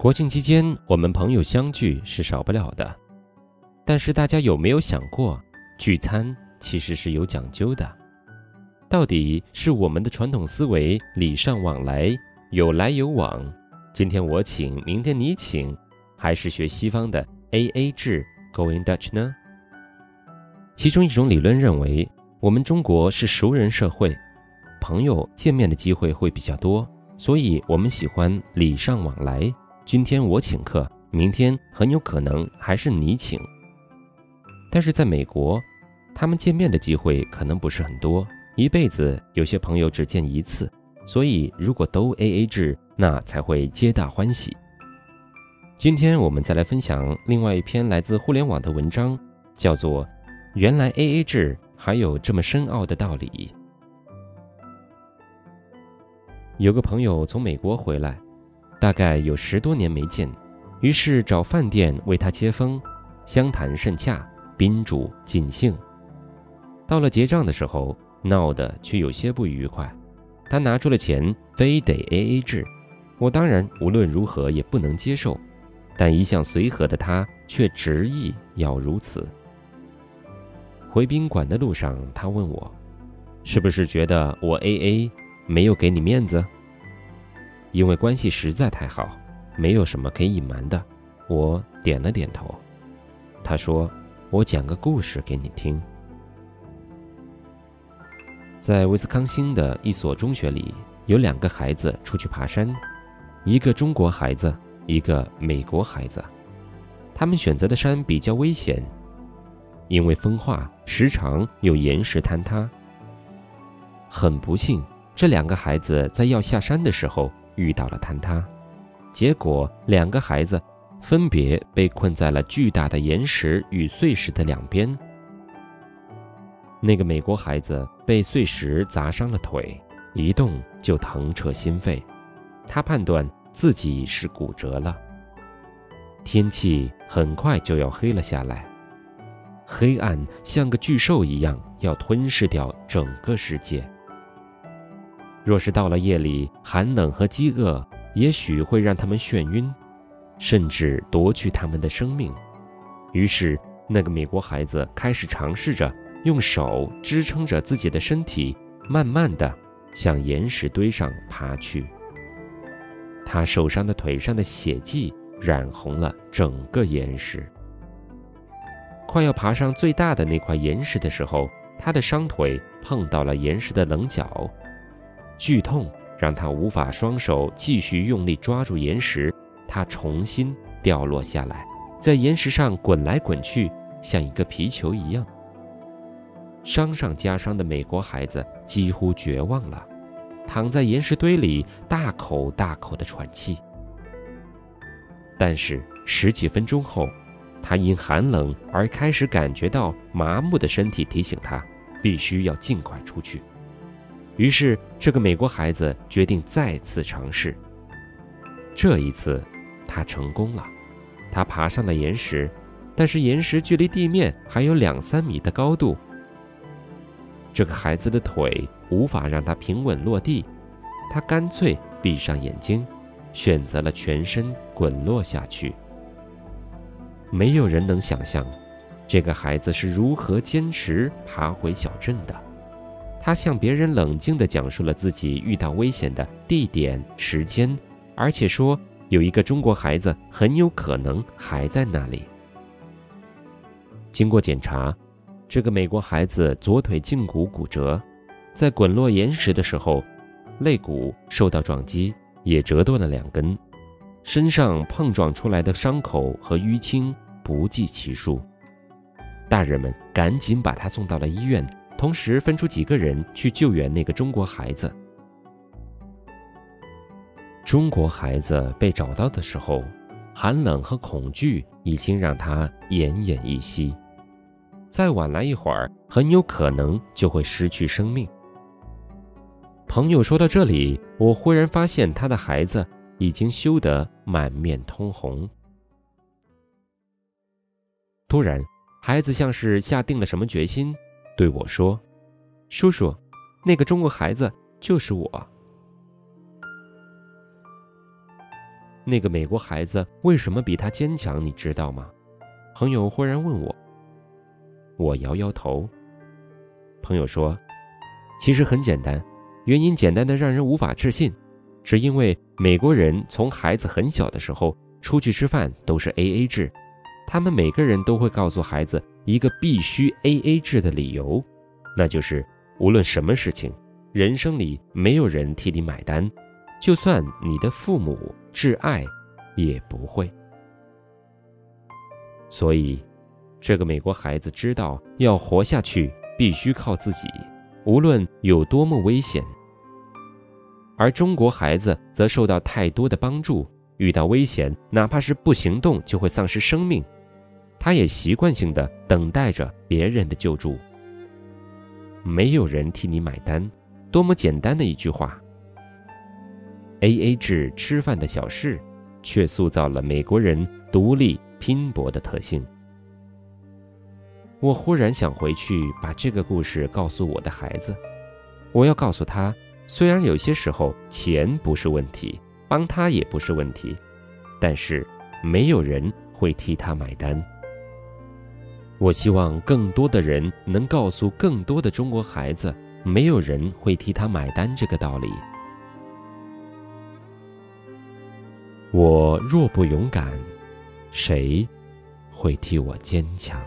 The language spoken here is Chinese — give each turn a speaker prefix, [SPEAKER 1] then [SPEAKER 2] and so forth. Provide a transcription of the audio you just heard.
[SPEAKER 1] 国庆期间，我们朋友相聚是少不了的，但是大家有没有想过，聚餐其实是有讲究的？到底是我们的传统思维礼尚往来，有来有往，今天我请，明天你请，还是学西方的 A A 制 Going Dutch 呢？其中一种理论认为，我们中国是熟人社会，朋友见面的机会会比较多，所以我们喜欢礼尚往来。今天我请客，明天很有可能还是你请。但是在美国，他们见面的机会可能不是很多，一辈子有些朋友只见一次，所以如果都 A A 制，那才会皆大欢喜。今天我们再来分享另外一篇来自互联网的文章，叫做《原来 A A 制还有这么深奥的道理》。有个朋友从美国回来。大概有十多年没见，于是找饭店为他接风，相谈甚洽，宾主尽兴。到了结账的时候，闹得却有些不愉快。他拿出了钱，非得 A A 制。我当然无论如何也不能接受，但一向随和的他却执意要如此。回宾馆的路上，他问我，是不是觉得我 A A 没有给你面子？因为关系实在太好，没有什么可以隐瞒的，我点了点头。他说：“我讲个故事给你听。在威斯康星的一所中学里，有两个孩子出去爬山，一个中国孩子，一个美国孩子。他们选择的山比较危险，因为风化，时常有岩石坍塌。很不幸，这两个孩子在要下山的时候。”遇到了坍塌，结果两个孩子分别被困在了巨大的岩石与碎石的两边。那个美国孩子被碎石砸伤了腿，一动就疼彻心肺，他判断自己是骨折了。天气很快就要黑了下来，黑暗像个巨兽一样要吞噬掉整个世界。若是到了夜里，寒冷和饥饿也许会让他们眩晕，甚至夺去他们的生命。于是，那个美国孩子开始尝试着用手支撑着自己的身体，慢慢地向岩石堆上爬去。他受伤的腿上的血迹染红了整个岩石。快要爬上最大的那块岩石的时候，他的伤腿碰到了岩石的棱角。剧痛让他无法双手继续用力抓住岩石，他重新掉落下来，在岩石上滚来滚去，像一个皮球一样。伤上加伤的美国孩子几乎绝望了，躺在岩石堆里大口大口地喘气。但是十几分钟后，他因寒冷而开始感觉到麻木的身体提醒他，必须要尽快出去。于是，这个美国孩子决定再次尝试。这一次，他成功了。他爬上了岩石，但是岩石距离地面还有两三米的高度。这个孩子的腿无法让他平稳落地，他干脆闭上眼睛，选择了全身滚落下去。没有人能想象，这个孩子是如何坚持爬回小镇的。他向别人冷静地讲述了自己遇到危险的地点、时间，而且说有一个中国孩子很有可能还在那里。经过检查，这个美国孩子左腿胫骨骨折，在滚落岩石的时候，肋骨受到撞击，也折断了两根，身上碰撞出来的伤口和淤青不计其数。大人们赶紧把他送到了医院。同时分出几个人去救援那个中国孩子。中国孩子被找到的时候，寒冷和恐惧已经让他奄奄一息，再晚来一会儿，很有可能就会失去生命。朋友说到这里，我忽然发现他的孩子已经羞得满面通红。突然，孩子像是下定了什么决心。对我说：“叔叔，那个中国孩子就是我。”那个美国孩子为什么比他坚强？你知道吗？朋友忽然问我。我摇摇头。朋友说：“其实很简单，原因简单的让人无法置信，只因为美国人从孩子很小的时候出去吃饭都是 A A 制，他们每个人都会告诉孩子一个必须 A A 制的理由，那就是无论什么事情，人生里没有人替你买单，就算你的父母挚爱，也不会。所以。”这个美国孩子知道，要活下去必须靠自己，无论有多么危险；而中国孩子则受到太多的帮助，遇到危险，哪怕是不行动就会丧失生命，他也习惯性的等待着别人的救助。没有人替你买单，多么简单的一句话！A A 制吃饭的小事，却塑造了美国人独立拼搏的特性。我忽然想回去把这个故事告诉我的孩子，我要告诉他，虽然有些时候钱不是问题，帮他也不是问题，但是没有人会替他买单。我希望更多的人能告诉更多的中国孩子，没有人会替他买单这个道理。我若不勇敢，谁会替我坚强？